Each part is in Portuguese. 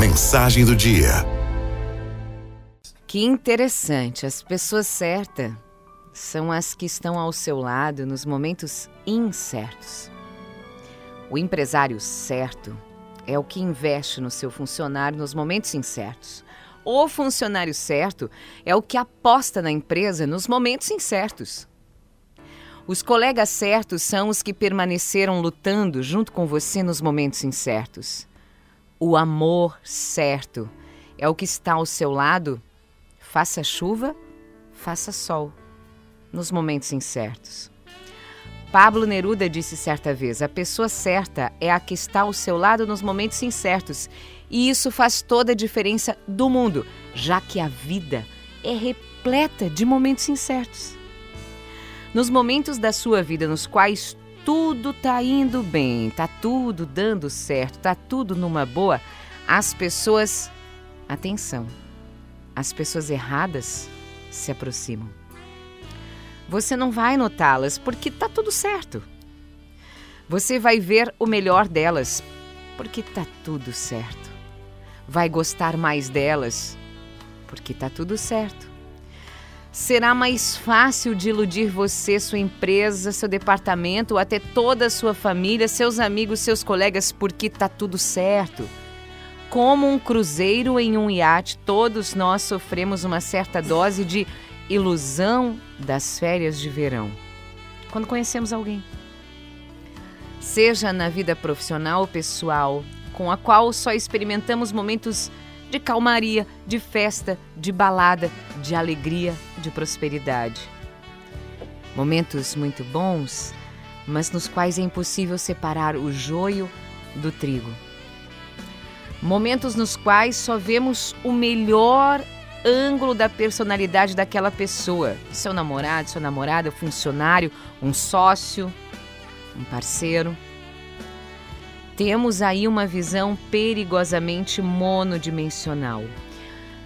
Mensagem do dia. Que interessante, as pessoas certas são as que estão ao seu lado nos momentos incertos. O empresário certo é o que investe no seu funcionário nos momentos incertos. O funcionário certo é o que aposta na empresa nos momentos incertos. Os colegas certos são os que permaneceram lutando junto com você nos momentos incertos. O amor certo é o que está ao seu lado, faça chuva, faça sol, nos momentos incertos. Pablo Neruda disse certa vez: a pessoa certa é a que está ao seu lado nos momentos incertos. E isso faz toda a diferença do mundo, já que a vida é repleta de momentos incertos. Nos momentos da sua vida nos quais tudo está indo bem, está tudo dando certo, está tudo numa boa, as pessoas, atenção, as pessoas erradas se aproximam. Você não vai notá-las porque está tudo certo. Você vai ver o melhor delas porque está tudo certo. Vai gostar mais delas porque está tudo certo. Será mais fácil de iludir você, sua empresa, seu departamento, até toda a sua família, seus amigos, seus colegas, porque está tudo certo. Como um cruzeiro em um iate, todos nós sofremos uma certa dose de ilusão das férias de verão. Quando conhecemos alguém, seja na vida profissional ou pessoal, com a qual só experimentamos momentos de calmaria, de festa, de balada, de alegria, de prosperidade. Momentos muito bons, mas nos quais é impossível separar o joio do trigo. Momentos nos quais só vemos o melhor ângulo da personalidade daquela pessoa. Seu namorado, sua namorada, funcionário, um sócio, um parceiro. Temos aí uma visão perigosamente monodimensional.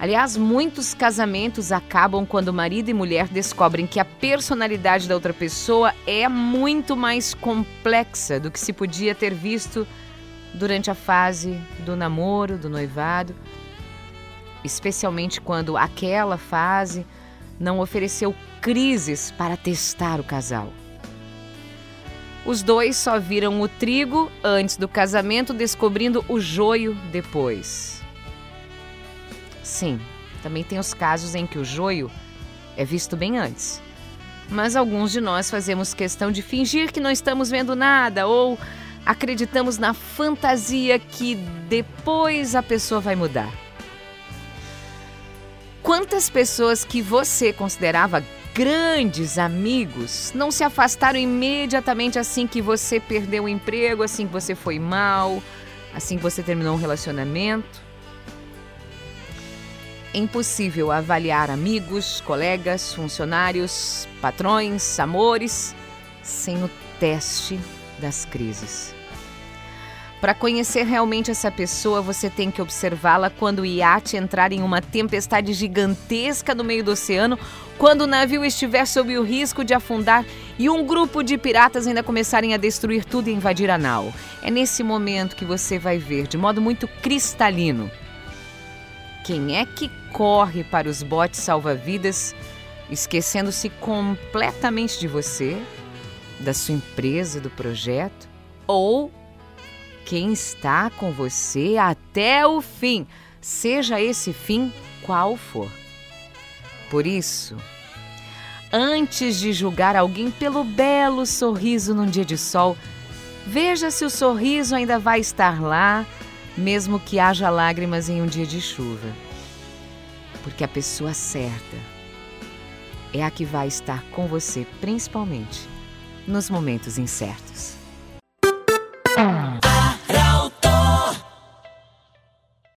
Aliás, muitos casamentos acabam quando marido e mulher descobrem que a personalidade da outra pessoa é muito mais complexa do que se podia ter visto durante a fase do namoro, do noivado especialmente quando aquela fase não ofereceu crises para testar o casal. Os dois só viram o trigo antes do casamento, descobrindo o joio depois. Sim, também tem os casos em que o joio é visto bem antes. Mas alguns de nós fazemos questão de fingir que não estamos vendo nada ou acreditamos na fantasia que depois a pessoa vai mudar. Quantas pessoas que você considerava grandes amigos não se afastaram imediatamente assim que você perdeu o emprego, assim que você foi mal, assim que você terminou um relacionamento? Impossível avaliar amigos, colegas, funcionários, patrões, amores sem o teste das crises. Para conhecer realmente essa pessoa, você tem que observá-la quando o iate entrar em uma tempestade gigantesca no meio do oceano, quando o navio estiver sob o risco de afundar e um grupo de piratas ainda começarem a destruir tudo e invadir a nau. É nesse momento que você vai ver, de modo muito cristalino, quem é que corre para os botes salva-vidas, esquecendo-se completamente de você, da sua empresa, do projeto, ou quem está com você até o fim, seja esse fim qual for. Por isso, antes de julgar alguém pelo belo sorriso num dia de sol, veja se o sorriso ainda vai estar lá, mesmo que haja lágrimas em um dia de chuva. Porque a pessoa certa é a que vai estar com você, principalmente nos momentos incertos.